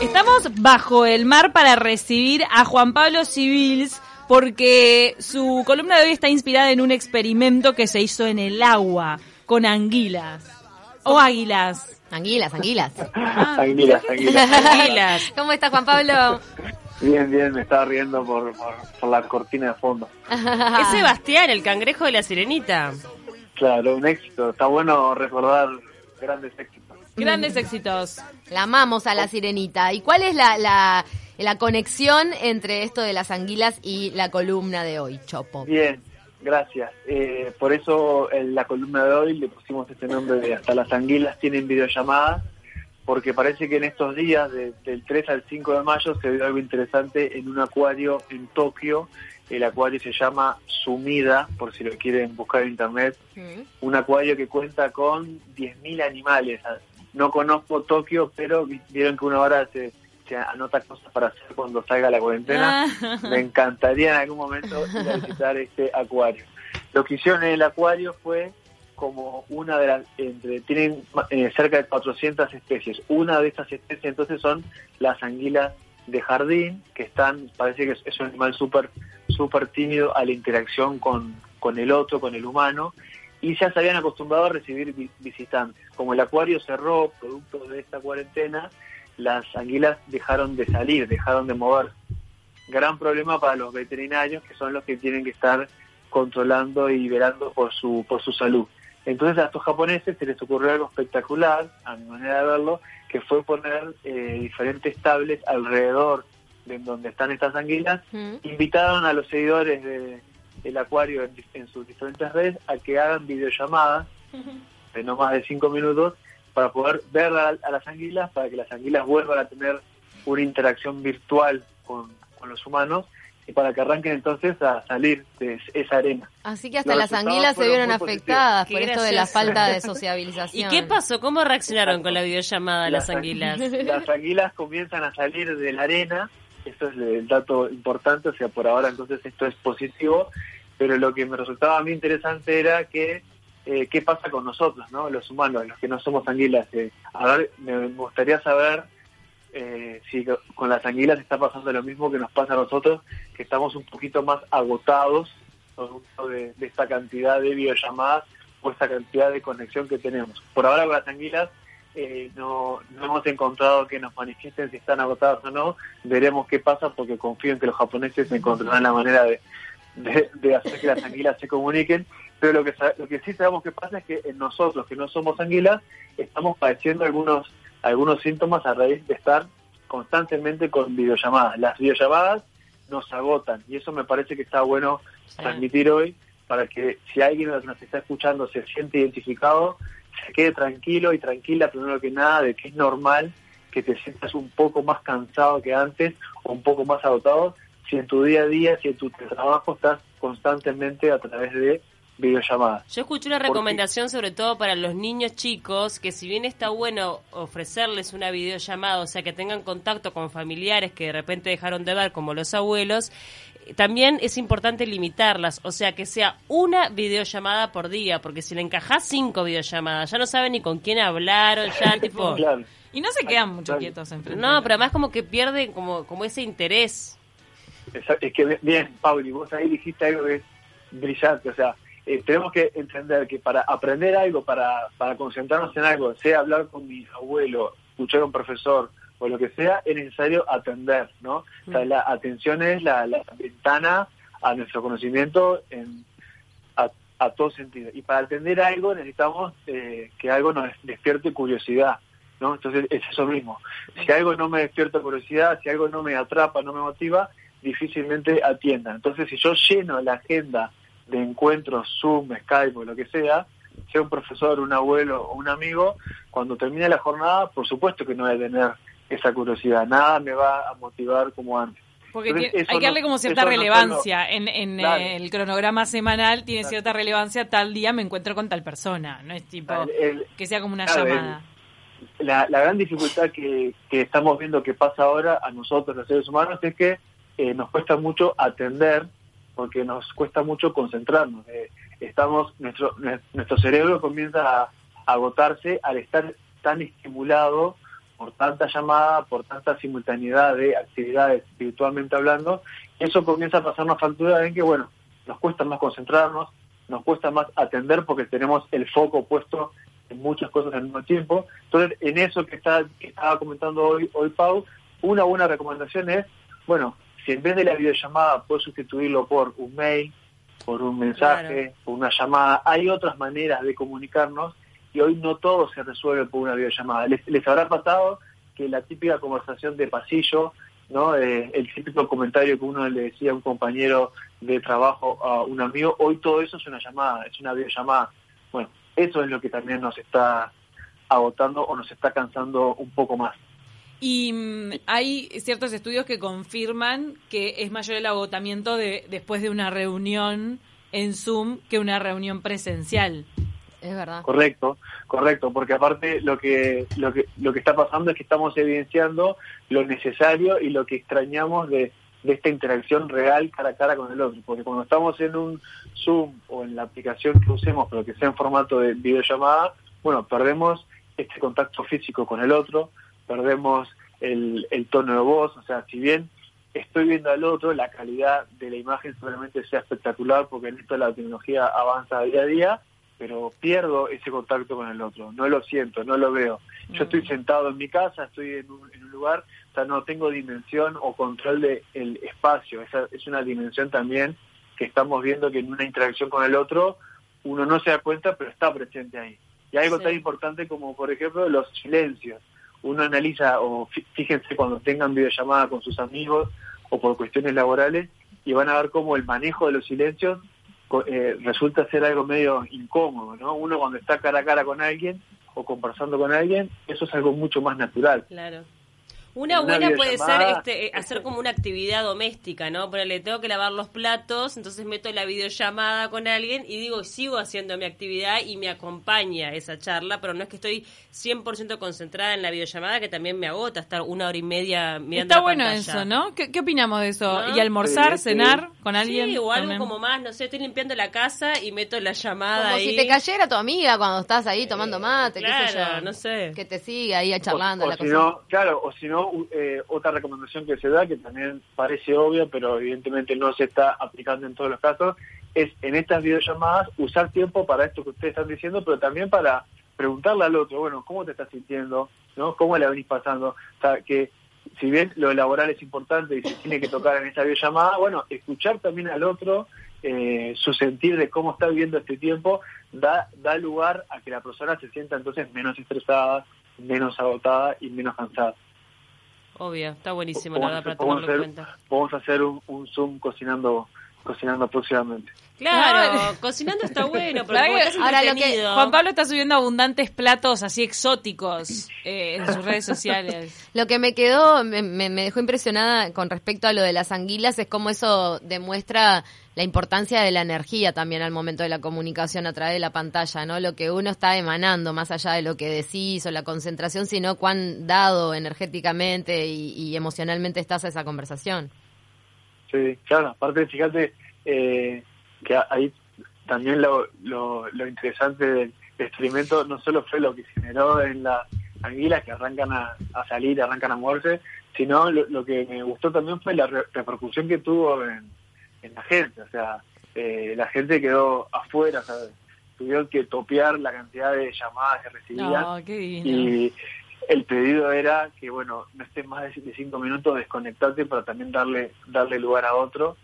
Estamos bajo el mar para recibir a Juan Pablo Civils porque su columna de hoy está inspirada en un experimento que se hizo en el agua con anguilas o águilas. Anguilas, anguilas. Anguilas, anguilas. Águilas. ¿Cómo estás, Juan Pablo? Bien, bien, me estaba riendo por, por, por la cortina de fondo. Es Sebastián, el cangrejo de la sirenita. Claro, un éxito. Está bueno recordar grandes éxitos. Grandes éxitos. La amamos a la sirenita. ¿Y cuál es la, la, la conexión entre esto de las anguilas y la columna de hoy, Chopo? Bien, gracias. Eh, por eso en la columna de hoy le pusimos este nombre de Hasta las anguilas tienen videollamadas, porque parece que en estos días, de- del 3 al 5 de mayo, se vio algo interesante en un acuario en Tokio. El acuario se llama Sumida, por si lo quieren buscar en internet. Mm. un acuario que cuenta con 10.000 animales. No conozco Tokio, pero vi- vieron que uno ahora se, se anota cosas para hacer cuando salga la cuarentena. Ah. Me encantaría en algún momento ir a visitar este acuario. Lo que hicieron en el acuario fue como una de las, entre, tienen eh, cerca de 400 especies. Una de estas especies entonces son las anguilas de jardín, que están, parece que es, es un animal súper súper tímido a la interacción con, con el otro, con el humano, y ya se habían acostumbrado a recibir vi- visitantes. Como el acuario cerró, producto de esta cuarentena, las anguilas dejaron de salir, dejaron de mover. Gran problema para los veterinarios, que son los que tienen que estar controlando y velando por su, por su salud. Entonces a estos japoneses se les ocurrió algo espectacular, a mi manera de verlo, que fue poner eh, diferentes tablets alrededor de donde están estas anguilas Mm. invitaron a los seguidores de, del acuario en, en sus diferentes redes a que hagan videollamadas de no más de cinco minutos para poder ver a, a las anguilas, para que las anguilas vuelvan a tener una interacción virtual con, con los humanos y para que arranquen entonces a salir de es- esa arena. Así que hasta Los las anguilas se vieron afectadas positivos. por Qué esto de la falta de ¿Y sociabilización. qué pasó? ¿Cómo reaccionaron con la videollamada las Las anguilas? Las anguilas comienzan a salir de la arena, eso es el dato importante, o sea, por ahora entonces esto es positivo, pero lo que me resultaba a mí interesante era que eh, qué pasa con nosotros, ¿no? Los humanos, los que no somos anguilas. Eh, a ver, me gustaría saber eh, si co- con las anguilas está pasando lo mismo que nos pasa a nosotros, que estamos un poquito más agotados producto de, de esta cantidad de videollamadas o esta cantidad de conexión que tenemos. Por ahora con las anguilas eh, no, no hemos encontrado que nos manifiesten si están agotadas o no. Veremos qué pasa porque confío en que los japoneses encontrarán la manera de, de, de hacer que las anguilas se comuniquen. Pero lo que, lo que sí sabemos que pasa es que en nosotros, que no somos anguilas, estamos padeciendo algunos, algunos síntomas a raíz de estar constantemente con videollamadas. Las videollamadas nos agotan y eso me parece que está bueno transmitir hoy para que si alguien nos está escuchando se siente identificado, se quede tranquilo y tranquila primero que nada de que es normal que te sientas un poco más cansado que antes o un poco más agotado si en tu día a día, si en tu trabajo estás constantemente a través de videollamadas. Yo escuché una recomendación sobre todo para los niños chicos, que si bien está bueno ofrecerles una videollamada, o sea, que tengan contacto con familiares que de repente dejaron de ver, como los abuelos, eh, también es importante limitarlas, o sea, que sea una videollamada por día, porque si le encajás cinco videollamadas, ya no saben ni con quién hablar, o ya tipo... Claro. Y no se quedan mucho Claro. quietos enfrente. No, pero además como que pierden como, como ese interés. Es que bien, Pauli, vos ahí dijiste algo que es brillante, o sea, eh, tenemos que entender que para aprender algo, para, para concentrarnos en algo, sea hablar con mi abuelo, escuchar a un profesor o lo que sea, es necesario atender, ¿no? O sea, la atención es la, la ventana a nuestro conocimiento en, a, a todo sentido. Y para atender algo necesitamos eh, que algo nos despierte curiosidad, ¿no? Entonces es eso mismo. Si algo no me despierta curiosidad, si algo no me atrapa, no me motiva, difícilmente atiendan. Entonces si yo lleno la agenda de encuentros, Zoom, Skype o lo que sea, sea un profesor, un abuelo o un amigo, cuando termine la jornada, por supuesto que no voy a tener esa curiosidad, nada me va a motivar como antes. Porque Entonces, hay que darle no- como cierta no relevancia. en en eh, el cronograma semanal tiene cierta relevancia. Tal día me encuentro con tal persona. No es tipo El- que sea como una el- llamada. la, la gran dificultad que, que estamos viendo que pasa ahora a nosotros los seres humanos es que eh, nos cuesta mucho atender porque nos cuesta mucho concentrarnos. Eh, estamos nuestro nue- nuestro cerebro comienza a, a agotarse al estar tan estimulado por tanta llamada, por tanta simultaneidad de actividades virtualmente hablando, eso comienza a pasarnos factura en que, bueno, nos cuesta más concentrarnos, nos cuesta más atender porque tenemos el foco puesto en muchas cosas al mismo tiempo. Entonces, en eso que, está, que estaba comentando hoy, hoy Pau, una buena recomendación es, bueno, si en vez de la videollamada puedo sustituirlo por un mail, por un mensaje, por una llamada, hay otras maneras de comunicarnos y hoy no todo se resuelve por una videollamada. Les, les habrá pasado que la típica conversación de pasillo, ¿no? Eh, el típico comentario que uno le decía a un compañero de trabajo, a un amigo, hoy todo eso es una llamada, es una videollamada. Bueno, eso es lo que también nos está agotando o nos está cansando un poco más. Y mm, hay ciertos estudios que confirman que es mayor el agotamiento de, después de una reunión en Zoom que una reunión presencial. Es verdad. Correcto, correcto, porque aparte lo que, lo que lo que está pasando es que estamos evidenciando lo necesario y lo que extrañamos de, de esta interacción real cara a cara con el otro, porque cuando estamos en un Zoom o en la aplicación que usemos, pero que sea en formato de videollamada, bueno, perdemos este contacto físico con el otro, perdemos el, el tono de voz, o sea, si bien estoy viendo al otro, la calidad de la imagen seguramente sea espectacular, porque en esto la tecnología avanza día a día, pero pierdo ese contacto con el otro, no lo siento, no lo veo. Yo estoy sentado en mi casa, estoy en un, en un lugar, o sea, no tengo dimensión o control del el espacio, esa es una dimensión también que estamos viendo que en una interacción con el otro uno no se da cuenta, pero está presente ahí. Y algo Sí. tan importante como, por ejemplo, los silencios. Uno analiza, o fí- fíjense cuando tengan videollamada con sus amigos o por cuestiones laborales, y van a ver cómo el manejo de los silencios eh, resulta ser algo medio incómodo, ¿no? Uno cuando está cara a cara con alguien o conversando con alguien, eso es algo mucho más natural. Claro. Una En una buena puede ser este, eh, hacer como una actividad doméstica, ¿no? Ponele, tengo que lavar los platos, entonces meto la videollamada con alguien y digo, sigo haciendo mi actividad y me acompaña esa charla, pero no es que estoy 100% concentrada en la videollamada, que también me agota estar una hora y media mirando Está la bueno pantalla. eso, ¿no? ¿Qué, qué opinamos de eso? ¿No? ¿Y almorzar, Sí, sí. cenar con alguien? Sí, o algo también? como más, no sé, estoy limpiando la casa y meto la llamada Como ahí. si te cayera tu amiga cuando estás ahí tomando mate, qué sé claro, yo. no sé. Que te siga ahí charlando o, la si no, claro, o si no, eh, otra recomendación que se da, que también parece obvia, pero evidentemente no se está aplicando en todos los casos, es en estas videollamadas usar tiempo para esto que ustedes están diciendo, pero también para preguntarle al otro, bueno, ¿cómo te estás sintiendo? ¿no? ¿Cómo la venís pasando? O sea, que si bien lo laboral es importante y se tiene que tocar en esa videollamada, bueno, escuchar también al otro eh, su sentir de cómo está viviendo este tiempo da, da lugar a que la persona se sienta entonces menos estresada, menos agotada y menos cansada. Obvio, está buenísimo, la verdad, para tomarlo en cuenta. Podemos hacer un, un Zoom cocinando cocinando próximamente. Claro, cocinando está bueno, pero ¿Sabes como que- estás ahora lo que- Juan Pablo está subiendo abundantes platos así exóticos eh, en sus redes sociales. Lo que me quedó, me, me- me dejó impresionada con respecto a lo de las anguilas es cómo eso demuestra la importancia de la energía también al momento de la comunicación a través de la pantalla, ¿no? Lo que uno está emanando, más allá de lo que decís o la concentración, sino cuán dado energéticamente y, y emocionalmente estás a esa conversación. Sí, claro, aparte fíjate eh, que ahí también lo, lo, lo interesante del experimento no solo fue lo que generó en las anguilas que arrancan a, a salir, arrancan a moverse, sino lo, lo que me gustó también fue la re- repercusión que tuvo en, en la gente, o sea, eh, la gente quedó afuera, ¿sabes? tuvieron que topear la cantidad de llamadas que recibían. Qué y el pedido era que bueno no estés más de de cinco minutos desconectarte para también darle darle lugar a otro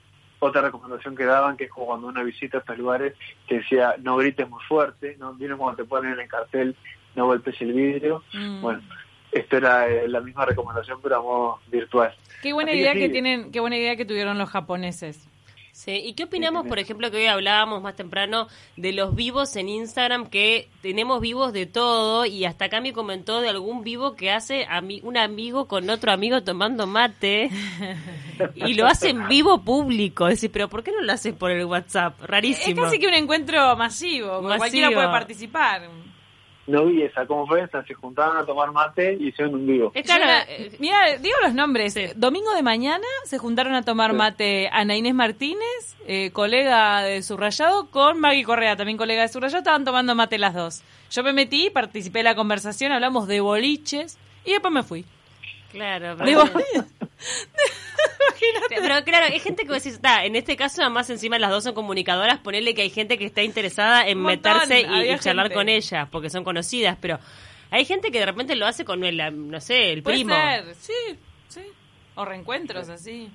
otra recomendación que daban que es como cuando uno visita estos lugares que decía no grites muy fuerte no vieron cuando te ponen en el cartel no golpes el vidrio Mm. bueno esto era eh, la misma recomendación pero a modo virtual Qué buena Así que idea sí. que tienen, qué buena idea que tuvieron los japoneses. Sí, ¿y qué opinamos, por ejemplo, que hoy hablábamos más temprano de los vivos en Instagram, que tenemos vivos de todo, y hasta acá me comentó de algún vivo que hace ami- un amigo con otro amigo tomando mate, y lo hace en vivo público. Es decir, pero ¿por qué no lo hace por el WhatsApp? Es Rarísimo. casi que un encuentro Masivo. cualquiera puede participar. No vi esa cómo fue esa se juntaban a tomar mate y hicieron un vivo Es claro, eh, mira, digo los nombres. Sí. Domingo de mañana se juntaron a tomar Sí. mate Ana Inés Martínez, eh, colega de Subrayado, con Maggie Correa, también colega de Subrayado. Estaban tomando mate las dos. Yo me metí, participé de la conversación, hablamos de boliches. Y después me fui. Claro, pero, Pero claro, hay gente que vos decís, está, en este caso además encima las dos son comunicadoras, ponerle que hay gente que está interesada en montón, meterse y, charlar gente. con ellas, porque son conocidas, pero hay gente que de repente lo hace con el, no sé, el puede primo. ser, sí, sí. O reencuentros así.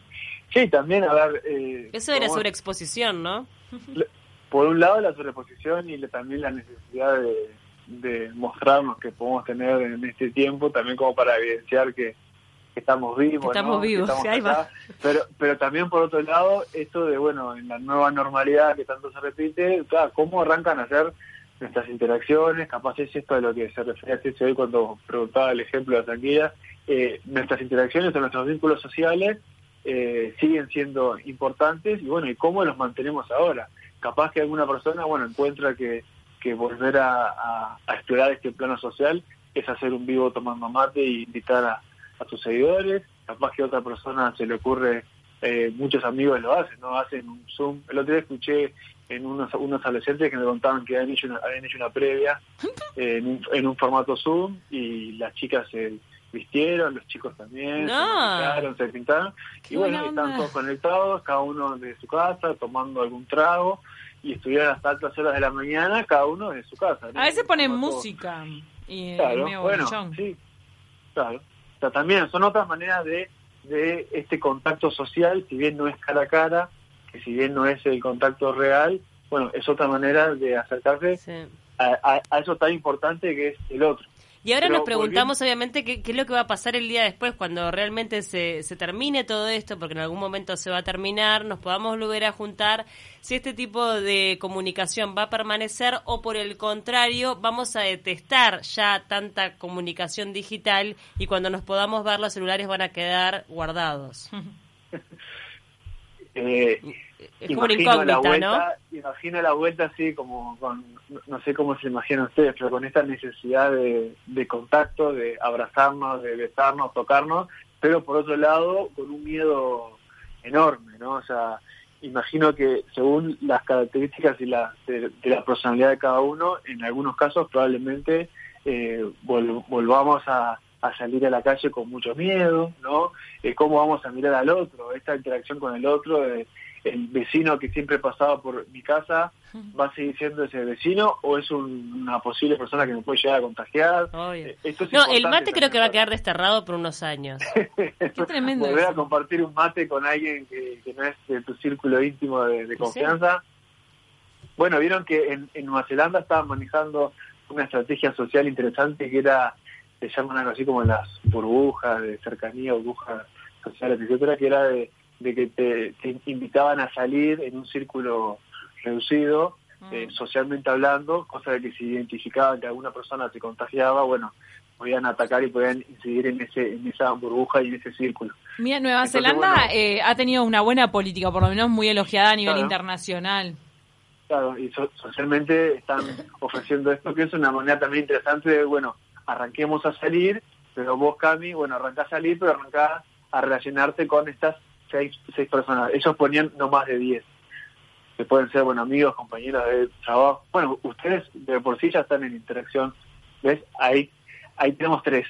Sí, también, a ver... eh, Eso era sobreexposición, ¿no? por un lado la sobreposición y la- también la necesidad de, de mostrarnos que podemos tener en este tiempo, también como para evidenciar que, que estamos vivos. Que estamos ¿no? vivos, estamos sí, ahí va. acá. Pero, pero también por otro lado, esto de, bueno, en la nueva normalidad que tanto se repite, claro, cómo arrancan a hacer nuestras interacciones, capaz es esto de lo que se refería a hoy cuando preguntaba el ejemplo de la tranquila, eh, nuestras interacciones o nuestros vínculos sociales eh, siguen siendo importantes y bueno, y cómo los mantenemos ahora. Capaz que alguna persona, bueno, encuentra que, que volver a, a- a explorar este plano social es hacer un vivo tomando mate e invitar a, a sus seguidores. Capaz que a otra persona se le ocurre, eh, muchos amigos lo hacen, ¿no? Hacen un Zoom. El otro día escuché en unos, unos adolescentes que me contaban que habían hecho una, habían hecho una previa eh, en, un, en un formato Zoom y las chicas se vistieron, los chicos también, No. se maquillaron, se pintaron Qué y bueno, están todos conectados, cada uno de su casa, tomando algún trago y estuvieron hasta altas horas de la mañana, cada uno de su casa. ¿no? A veces ponen música. Y es Claro, medio bueno, sí, claro. Sea, también son otras maneras de, de este contacto social, si bien no es cara a cara, que si bien no es el contacto real, bueno, es otra manera de acercarse Sí. a, a- a eso tan importante que es el otro. Y ahora Pero nos preguntamos, obviamente, qué, qué es lo que va a pasar el día después, cuando realmente se, se termine todo esto, porque en algún momento se va a terminar, nos podamos volver a juntar, si este tipo de comunicación va a permanecer o por el contrario, vamos a detestar ya tanta comunicación digital y cuando nos podamos ver los celulares van a quedar guardados. Eh, Es como una incógnita, vuelta, Imagino la vuelta así como con, no- no sé cómo se imaginan ustedes, pero con esta necesidad de, de contacto, de abrazarnos, de besarnos, tocarnos, pero por otro lado con un miedo enorme, ¿no? O sea, imagino que según las características y la, de, de la personalidad de cada uno, en algunos casos probablemente eh, vol- volvamos a, a salir a la calle con mucho miedo, ¿no? Eh, ¿Cómo vamos a mirar al otro? Esta interacción con el otro, eh, el vecino que siempre pasaba por mi casa, ¿va a seguir siendo ese vecino o es un- una posible persona que me puede llegar a contagiar? Eh, esto es No, el mate creo que va a quedar desterrado por unos años. Qué tremendo Volver a compartir un mate con alguien que, que no es de tu círculo íntimo de, de confianza. Bueno, vieron que en, en Nueva Zelanda estaban manejando una estrategia social interesante que era, se llaman algo así como las burbujas de cercanía, burbujas sociales, etcétera, que era de, de que te, te invitaban a salir en un círculo reducido, eh, socialmente hablando, cosa de que si identificaban que alguna persona se contagiaba, bueno, podían atacar y podían incidir en ese en esa burbuja y en ese círculo. Mira, Nueva Entonces, Zelanda bueno. eh, ha tenido una buena política, por lo menos muy elogiada a nivel Claro. internacional. Claro, y so- socialmente están ofreciendo esto, que es una manera también interesante de, bueno, arranquemos a salir, pero vos, Cami, bueno, arrancás a salir, pero arrancás a relacionarte con estas seis, seis personas. Ellos ponían no más de diez. Que pueden ser, bueno, amigos, compañeros de trabajo. Bueno, ustedes de por sí ya están en interacción. ¿Ves? Ahí, ahí tenemos tres.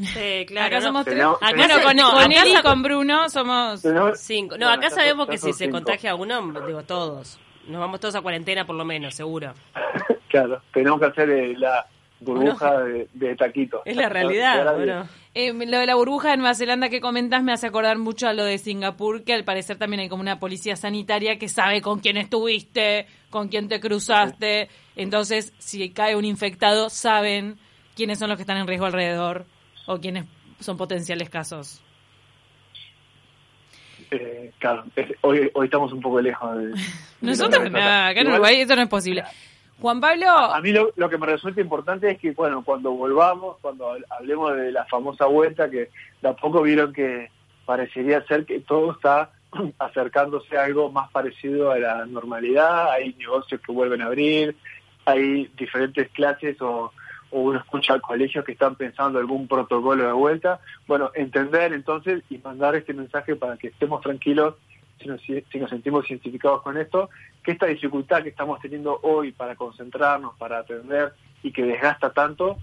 Sí, claro. acá no. somos tres. Tenemos- Acá bueno, con, no, con acá él y se- con Bruno somos... Tenemos- Cinco. No, Bueno, acá sabemos que si se cinco. contagia uno, digo todos. Nos vamos todos a cuarentena por lo menos, seguro. Claro, tenemos que hacer eh, la burbuja de, de taquito. Es la realidad, Ahora ¿o bien. no? Eh, lo de la burbuja de Nueva Zelanda que comentas me hace acordar mucho a lo de Singapur, que al parecer también hay como una policía sanitaria que sabe con quién estuviste, con quién te cruzaste. Entonces, si cae un infectado, saben quiénes son los que están en riesgo alrededor o quiénes son potenciales casos. Eh, claro, es- hoy, hoy estamos un poco lejos de... Nosotros, no, acá en Uruguay eso no es posible. Juan Pablo, A mí lo, que me resulta importante es que, bueno, cuando volvamos, cuando hab- hablemos de la famosa vuelta, que de a poco vieron que parecería ser que todo está acercándose a algo más parecido a la normalidad, hay negocios que vuelven a abrir, hay diferentes clases o uno escucha colegios que están pensando algún protocolo de vuelta. Bueno, entender entonces y mandar este mensaje para que estemos tranquilos si nos, si nos sentimos identificados con esto, que esta dificultad que estamos teniendo hoy para concentrarnos, para atender y que desgasta tanto,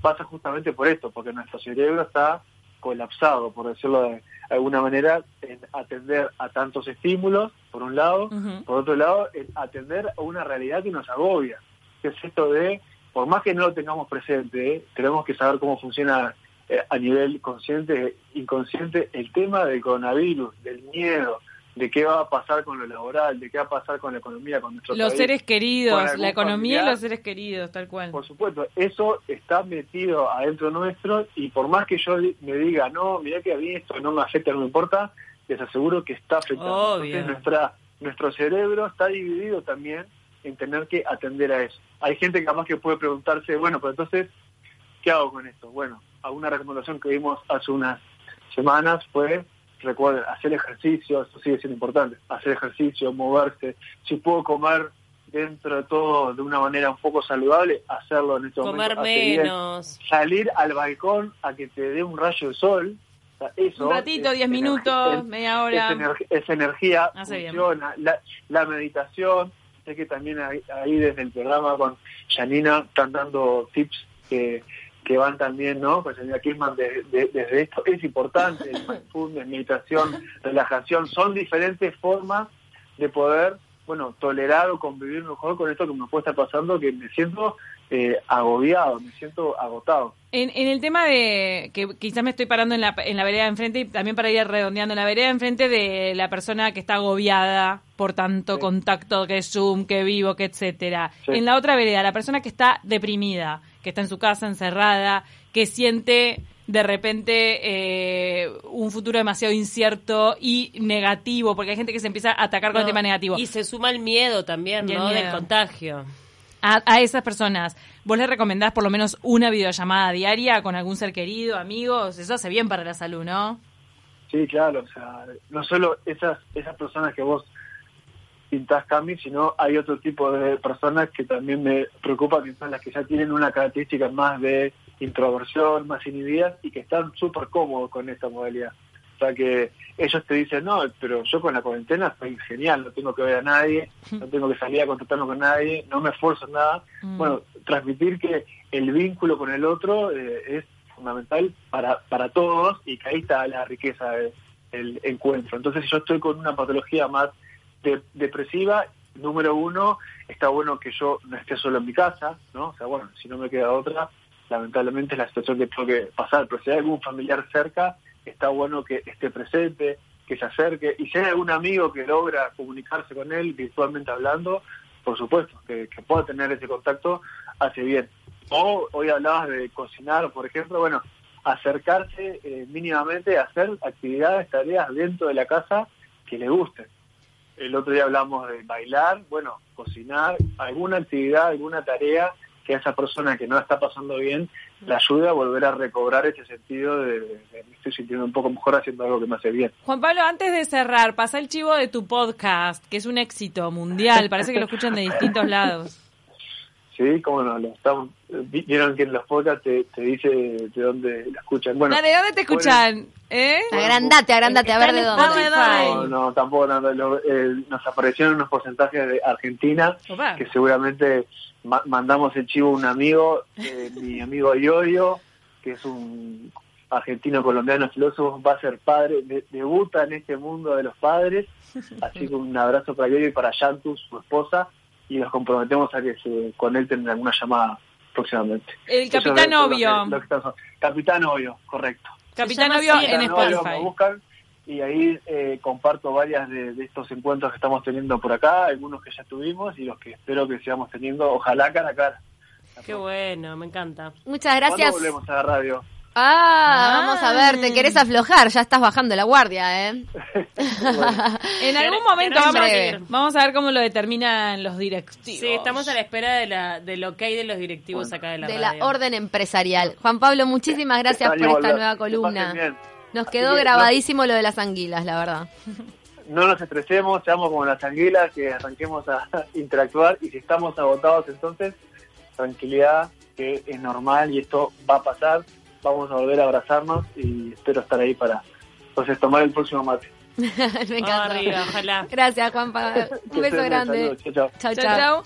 pasa justamente por esto, porque nuestro cerebro está colapsado, por decirlo de alguna manera, en atender a tantos estímulos, por un lado, por otro lado, en atender a una realidad que nos agobia, que es esto de, por más que no lo tengamos presente, ¿eh? tenemos que saber cómo funciona eh, a nivel consciente, inconsciente, el tema del coronavirus, del miedo, de qué va a pasar con lo laboral, de qué va a pasar con la economía, con nuestro Los país, seres queridos, la economía y los seres queridos, tal cual. Por supuesto, eso está metido adentro nuestro y por más que yo me diga, no, mira que a mí esto no me afecta, no me importa, les aseguro que está afectando. Obvio. Entonces nuestra, nuestro cerebro está dividido también en tener que atender a eso. Hay gente que capaz que puede preguntarse, bueno, pero entonces, ¿qué hago con esto? Bueno, alguna recomendación que vimos hace unas semanas fue, recuerden, hacer ejercicio, eso sigue siendo importante, hacer ejercicio, moverse, si puedo comer dentro de todo de una manera un poco saludable, hacerlo en este Comer momento. bien. menos. Salir al balcón a que te dé un rayo de sol, o sea, eso Un ratito, es 10 energi- minutos, es- media hora. es, ener- es energía, Hace funciona. La, la meditación, sé que también ahí, ahí desde el programa con Janina están dando tips que, que van también, ¿no? Pues Janina Kirchman de- de- desde esto es importante, el mindfulness, meditación, relajación, son diferentes formas de poder, bueno, tolerar o convivir mejor con esto que me puede estar pasando, que me siento eh, agobiado, me siento agotado. En, en el tema de que quizás me estoy parando en la, en la vereda de enfrente y también para ir redondeando en la vereda de enfrente de la persona que está agobiada por tanto Sí. contacto que Zoom, que vivo, que etcétera. Sí. En la otra vereda, la persona que está deprimida, que está en su casa encerrada, que siente de repente eh, un futuro demasiado incierto y negativo, porque hay gente que se empieza a atacar con el tema negativo. Y se suma el miedo también, Y el ¿no? Del miedo. contagio. a, a esas personas, ¿vos les recomendás por lo menos una videollamada diaria con algún ser querido, amigos? Eso hace bien para la salud, ¿no? Sí, claro, o sea, no solo esas esas personas que vos pintás Cami, sino hay otro tipo de personas que también me preocupan, que son las que ya tienen una característica más de introversión, más inhibidas y que están súper cómodos con esta modalidad. O sea que ellos te dicen, no, pero yo con la cuarentena estoy genial, no tengo que ver a nadie, no tengo que salir a contactarme con nadie, no me esfuerzo en nada. Mm. Bueno, transmitir que el vínculo con el otro eh, es fundamental para, para todos y que ahí está la riqueza de- del encuentro. Entonces, si yo estoy con una patología más de- depresiva, número uno, está bueno que yo no esté solo en mi casa, ¿no? O sea, bueno, si no me queda otra, lamentablemente es la situación que tengo que pasar, pero si hay algún familiar cerca, está bueno que esté presente, que se acerque, y si hay algún amigo que logra comunicarse con él virtualmente hablando, por supuesto, que, pueda tener ese contacto, hace bien. O hoy hablabas de cocinar, por ejemplo, bueno, acercarse eh, mínimamente hacer actividades, tareas dentro de la casa que le gusten. El otro día hablamos de bailar, bueno, cocinar, alguna actividad, alguna tarea que a esa persona que no la está pasando bien la ayude a volver a recobrar ese sentido de, de- me estoy sintiendo un poco mejor haciendo algo que me hace bien. Juan Pablo, antes de cerrar, pasa el chivo de tu podcast, que es un éxito mundial. Parece que lo escuchan de distintos lados. Sí, cómo no, lo estamos, vi- vieron que en los podcasts te, te dice de dónde lo escuchan. Bueno, ¿De dónde te escuchan? ¿Eh? Agrandate, agrandate, a ver de dónde. No, no, tampoco nada, lo- eh, nos aparecieron unos porcentajes de Argentina Opa. que seguramente ma- mandamos el chivo a un amigo, eh, mi amigo Iorio, que es un argentino colombiano filósofo, va a ser padre, de- debuta en este mundo de los padres, así que un abrazo para Iorio y para Yantus, su esposa, y los comprometemos a que se conecten en alguna llamada próximamente. El es Capitán lo que- Obvio. lo que estamos- Capitán Obvio, correcto. Capitán Obvio en Capitán Obvio, Spotify. me buscan y ahí eh, comparto varias de, de estos encuentros que estamos teniendo por acá, algunos que ya tuvimos y los que espero que sigamos teniendo, ojalá cara a cara. Qué bueno, me encanta. Muchas ¿Cuándo gracias. volvemos a la radio? Ah, vamos a ver, te querés aflojar, ya estás bajando la guardia, ¿eh? Bueno, En algún ¿Querés- momento vamos, breve? vamos a ver cómo lo determinan los directivos. Sí, estamos a la espera de, la, de lo que hay de los directivos Bueno. acá de la De radio. la orden empresarial. Juan Pablo, muchísimas gracias por esta nueva columna. Nos quedó que grabadísimo lo de las anguilas, la verdad. No nos estresemos, seamos como las anguilas, que arranquemos a interactuar y si estamos agotados entonces, tranquilidad, que es normal y esto va a pasar, vamos a volver a abrazarnos y espero estar ahí para entonces tomar el próximo mate. Me encanta. arriba, ojalá. Gracias, Juan Pablo. Que Un beso grande. chao, chao.